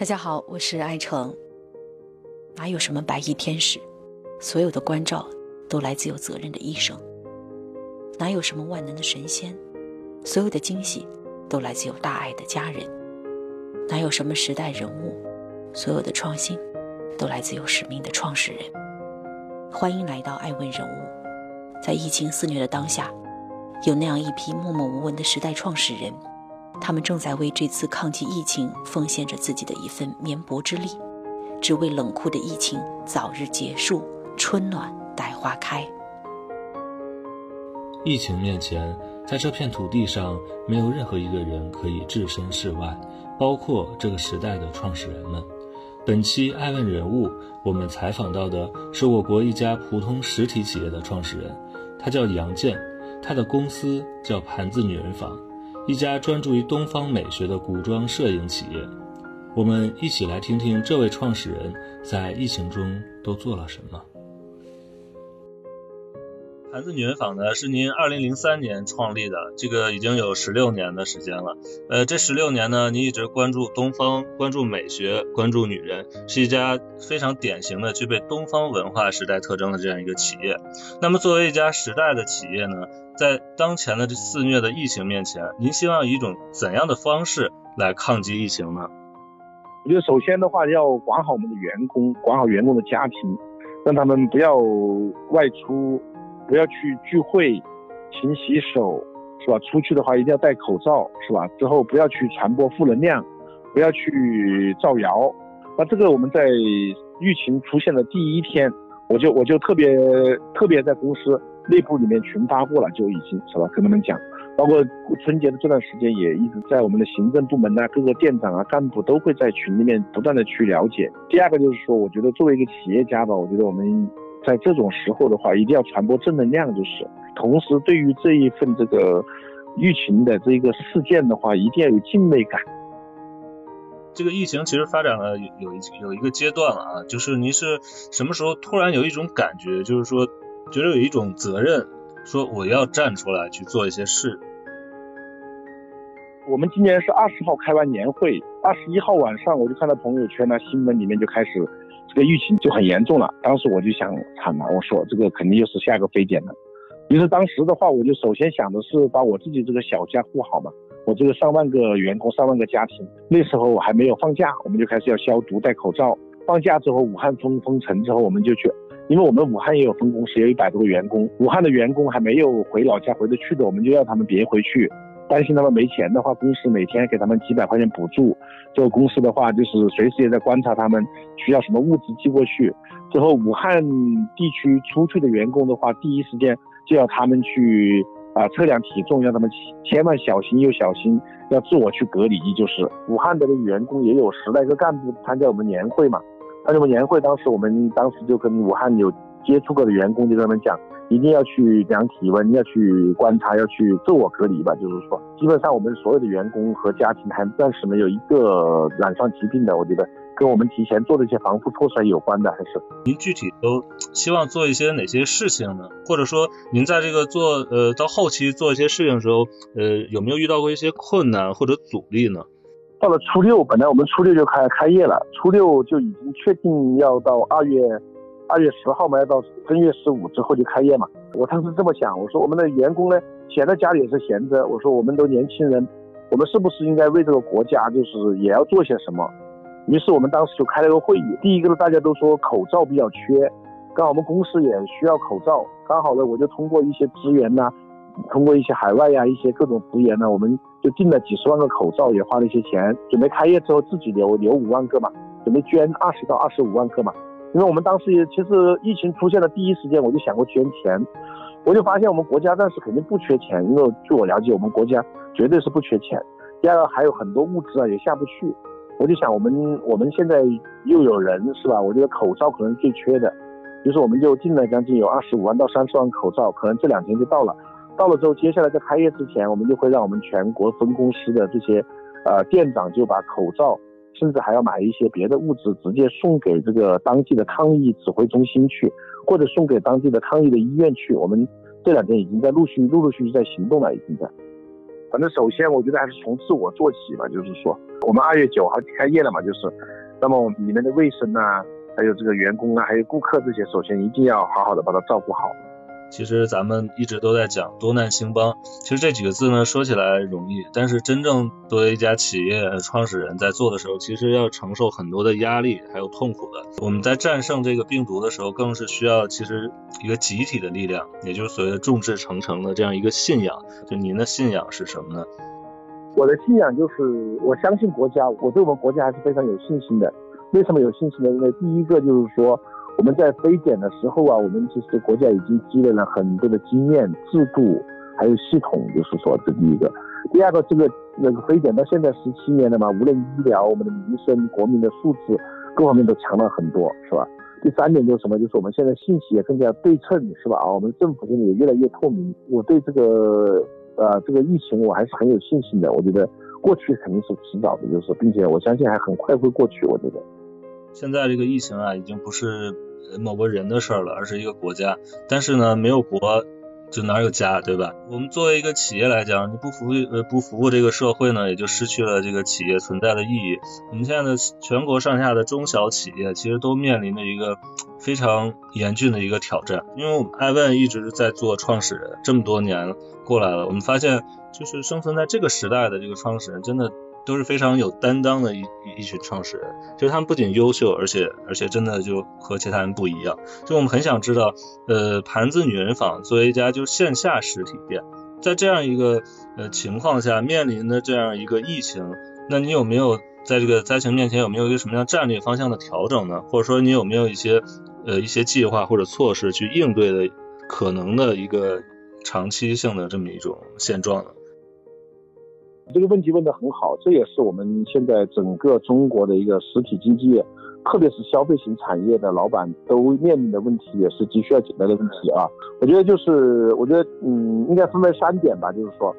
大家好，我是爱成。哪有什么白衣天使？所有的关照都来自有责任的医生。哪有什么万能的神仙？所有的惊喜都来自有大爱的家人。哪有什么时代人物？所有的创新都来自有使命的创始人。欢迎来到爱问人物。在疫情肆虐的当下，有那样一批默默无闻的时代创始人。他们正在为这次抗击疫情奉献着自己的一份绵薄之力，只为冷酷的疫情早日结束，春暖待花开。疫情面前，在这片土地上，没有任何一个人可以置身事外，包括这个时代的创始人们。本期爱问人物，我们采访到的是我国一家普通实体企业的创始人，他叫杨建，他的公司叫盘子女人坊。一家专注于东方美学的古装摄影企业，我们一起来听听这位创始人在疫情中都做了什么。盘子女人坊呢，是您二零零三年创立的，这个已经有十六年的时间了。呃，这十六年呢，您一直关注东方，关注美学，关注女人，是一家非常典型的具备东方文化时代特征的这样一个企业。那么，作为一家时代的企业呢，在当前的这肆虐的疫情面前，您希望以一种怎样的方式来抗击疫情呢？我觉得首先的话，要管好我们的员工，管好员工的家庭，让他们不要外出。不要去聚会，勤洗手，是吧？出去的话一定要戴口罩，是吧？之后不要去传播负能量，不要去造谣。那这个我们在疫情出现的第一天，我就我就特别特别在公司内部里面群发过了，就已经是吧？跟他们讲，包括春节的这段时间也一直在我们的行政部门呐，各个店长啊、干部都会在群里面不断的去了解。第二个就是说，我觉得作为一个企业家吧，我觉得我们。在这种时候的话，一定要传播正能量，就是同时对于这一份这个疫情的这个事件的话，一定要有敬畏感。这个疫情其实发展了有有一有一个阶段了啊，就是您是什么时候突然有一种感觉，就是说觉得有一种责任，说我要站出来去做一些事。我们今年是二十号开完年会，二十一号晚上我就看到朋友圈呢，新闻里面就开始。这个疫情就很严重了，当时我就想惨了，我说这个肯定又是下一个非典了。于是当时的话，我就首先想的是把我自己这个小家护好嘛。我这个上万个员工，上万个家庭，那时候我还没有放假，我们就开始要消毒、戴口罩。放假之后，武汉封封城之后，我们就去，因为我们武汉也有分公司，有一百多个员工，武汉的员工还没有回老家回得去的，我们就要他们别回去。担心他们没钱的话，公司每天给他们几百块钱补助。这个公司的话，就是随时也在观察他们需要什么物资寄过去。之后武汉地区出去的员工的话，第一时间就要他们去啊测量体重，让他们千万小心又小心，要自我去隔离。就是武汉的员工也有十来个干部参加我们年会嘛。参加我们年会，当时我们当时就跟武汉有接触过的员工就跟他们讲。一定要去量体温，要去观察，要去自我隔离吧。就是说，基本上我们所有的员工和家庭还暂时没有一个染上疾病的。我觉得跟我们提前做的一些防护措施有关的，还是您具体都希望做一些哪些事情呢？或者说，您在这个做呃到后期做一些事情的时候，呃有没有遇到过一些困难或者阻力呢？到了初六，本来我们初六就开开业了，初六就已经确定要到二月。二月十号嘛，要到正月十五之后就开业嘛。我当时这么想，我说我们的员工呢，闲在家里也是闲着。我说我们都年轻人，我们是不是应该为这个国家，就是也要做些什么？于是我们当时就开了个会议。第一个呢，大家都说口罩比较缺，刚好我们公司也需要口罩。刚好呢，我就通过一些资源呐，通过一些海外呀一些各种资源呢，我们就订了几十万个口罩，也花了一些钱，准备开业之后自己留留五万个嘛，准备捐二十到二十五万个嘛。因为我们当时也其实疫情出现的第一时间，我就想过捐钱，我就发现我们国家暂时肯定不缺钱，因为据我了解，我们国家绝对是不缺钱。第二个还有很多物资啊也下不去，我就想我们我们现在又有人是吧？我觉得口罩可能最缺的，于是我们就进了将近有二十五万到三十万口罩，可能这两天就到了。到了之后，接下来在开业之前，我们就会让我们全国分公司的这些呃店长就把口罩。甚至还要买一些别的物资，直接送给这个当地的抗疫指挥中心去，或者送给当地的抗疫的医院去。我们这两天已经在陆续、陆陆续续在行动了，已经在。反正首先我觉得还是从自我做起吧，就是说我们二月九号开业了嘛，就是，那么里面的卫生啊，还有这个员工啊，还有顾客这些，首先一定要好好的把它照顾好。其实咱们一直都在讲多难兴邦，其实这几个字呢说起来容易，但是真正作为一家企业创始人在做的时候，其实要承受很多的压力还有痛苦的。我们在战胜这个病毒的时候，更是需要其实一个集体的力量，也就是所谓的众志成城的这样一个信仰。就您的信仰是什么呢？我的信仰就是我相信国家，我对我们国家还是非常有信心的。为什么有信心呢？因为第一个就是说。我们在非典的时候啊，我们其实国家已经积累了很多的经验、制度，还有系统，就是说这第一个。第二个，这个那个非典到现在十七年了嘛，无论医疗、我们的民生、国民的素质各方面都强了很多，是吧？第三点就是什么？就是我们现在信息也更加对称，是吧？啊，我们政府现在也越来越透明。我对这个呃这个疫情我还是很有信心的。我觉得过去肯定是迟早的，就是并且我相信还很快会过去。我觉得现在这个疫情啊，已经不是。某个人的事儿了，而是一个国家。但是呢，没有国就哪有家，对吧？我们作为一个企业来讲，你不服呃不服务这个社会呢，也就失去了这个企业存在的意义。我们现在的全国上下的中小企业，其实都面临着一个非常严峻的一个挑战。因为我们艾问一直在做创始人，这么多年过来了，我们发现就是生存在这个时代的这个创始人，真的。都是非常有担当的一一群创始人，就是他们不仅优秀，而且而且真的就和其他人不一样。就我们很想知道，呃，盘子女人坊作为一家就线下实体店，在这样一个呃情况下，面临的这样一个疫情，那你有没有在这个灾情面前有没有一个什么样战略方向的调整呢？或者说你有没有一些呃一些计划或者措施去应对的可能的一个长期性的这么一种现状呢？这个问题问得很好，这也是我们现在整个中国的一个实体经济，特别是消费型产业的老板都面临的问题，也是急需要解决的问题啊。我觉得就是，我觉得嗯，应该分为三点吧。就是说，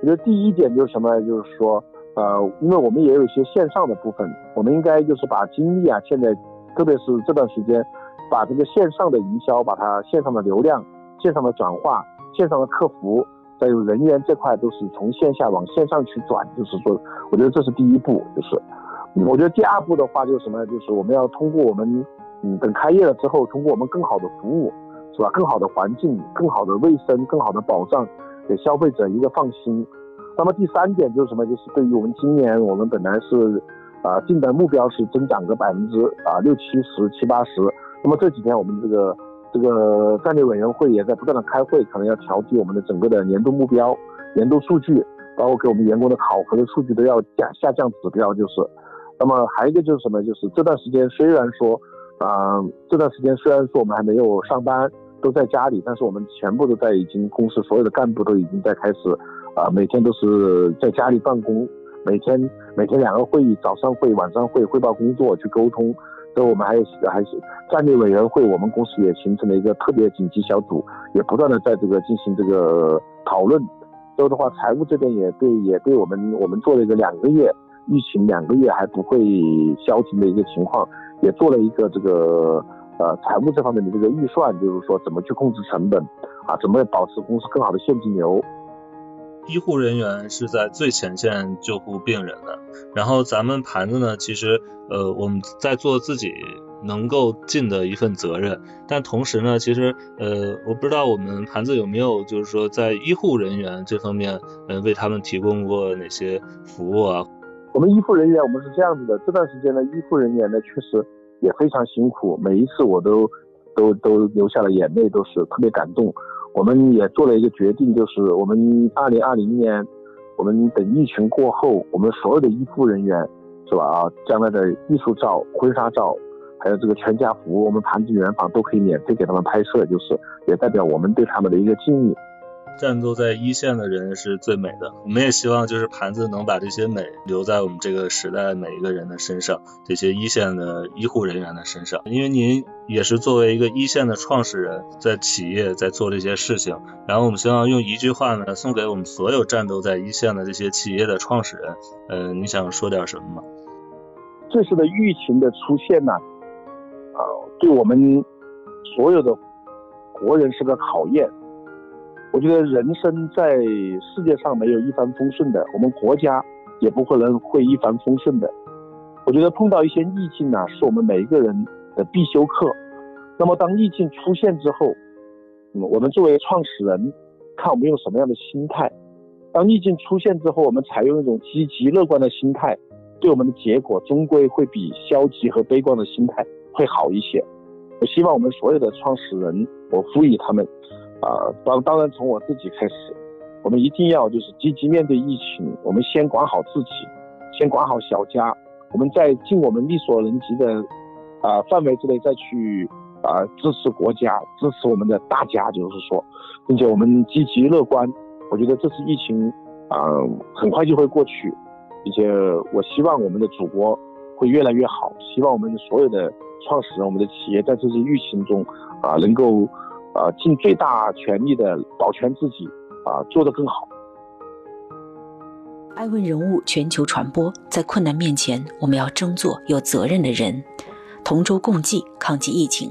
我觉得第一点就是什么？就是说，呃，因为我们也有一些线上的部分，我们应该就是把精力啊，现在特别是这段时间，把这个线上的营销，把它线上的流量、线上的转化、线上的客服。还有人员这块都是从线下往线上去转，就是说，我觉得这是第一步。就是，我觉得第二步的话就是什么呢？就是我们要通过我们，嗯，等开业了之后，通过我们更好的服务，是吧？更好的环境、更好的卫生、更好的保障，给消费者一个放心。那么第三点就是什么？就是对于我们今年，我们本来是，啊，定的目标是增长个百分之啊六七十、七八十。那么这几天我们这个。这个战略委员会也在不断的开会，可能要调低我们的整个的年度目标、年度数据，包括给我们员工的考核的数据都要降下降指标。就是，那么还有一个就是什么？就是这段时间虽然说，啊，这段时间虽然说我们还没有上班，都在家里，但是我们全部都在已经公司所有的干部都已经在开始，啊，每天都是在家里办公，每天每天两个会议，早上会、晚上会汇报工作去沟通。所以我们还有还是战略委员会，我们公司也形成了一个特别紧急小组，也不断的在这个进行这个讨论。所以的话，财务这边也对也对我们我们做了一个两个月疫情两个月还不会消停的一个情况，也做了一个这个呃财务这方面的这个预算，就是说怎么去控制成本啊，怎么保持公司更好的现金流。医护人员是在最前线救护病人的，然后咱们盘子呢，其实呃我们在做自己能够尽的一份责任，但同时呢，其实呃我不知道我们盘子有没有就是说在医护人员这方面，呃为他们提供过哪些服务啊？我们医护人员我们是这样子的，这段时间呢，医护人员呢确实也非常辛苦，每一次我都都都流下了眼泪，都是特别感动。我们也做了一个决定，就是我们二零二零年，我们等疫情过后，我们所有的医护人员，是吧？啊，将来的艺术照、婚纱照，还有这个全家福，我们盘锦园房都可以免费给他们拍摄，就是也代表我们对他们的一个敬意。战斗在一线的人是最美的，我们也希望就是盘子能把这些美留在我们这个时代每一个人的身上，这些一线的医护人员的身上。因为您也是作为一个一线的创始人，在企业在做这些事情，然后我们希望用一句话呢送给我们所有战斗在一线的这些企业的创始人，呃，你想说点什么吗？这次的疫情的出现呢，啊，对我们所有的国人是个考验。我觉得人生在世界上没有一帆风顺的，我们国家也不可能会一帆风顺的。我觉得碰到一些逆境呢，是我们每一个人的必修课。那么当逆境出现之后，嗯，我们作为创始人，看我们用什么样的心态。当逆境出现之后，我们采用一种积极乐观的心态，对我们的结果终归会比消极和悲观的心态会好一些。我希望我们所有的创始人，我呼吁他们。啊，当当然从我自己开始，我们一定要就是积极面对疫情。我们先管好自己，先管好小家，我们在尽我们力所能及的啊范围之内再去啊支持国家，支持我们的大家，就是说，并且我们积极乐观。我觉得这次疫情啊很快就会过去，并且我希望我们的祖国会越来越好。希望我们所有的创始人，我们的企业在这次疫情中啊能够。呃，尽最大全力的保全自己，啊，做得更好。爱问人物全球传播，在困难面前，我们要争做有责任的人，同舟共济，抗击疫情。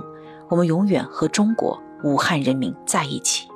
我们永远和中国武汉人民在一起。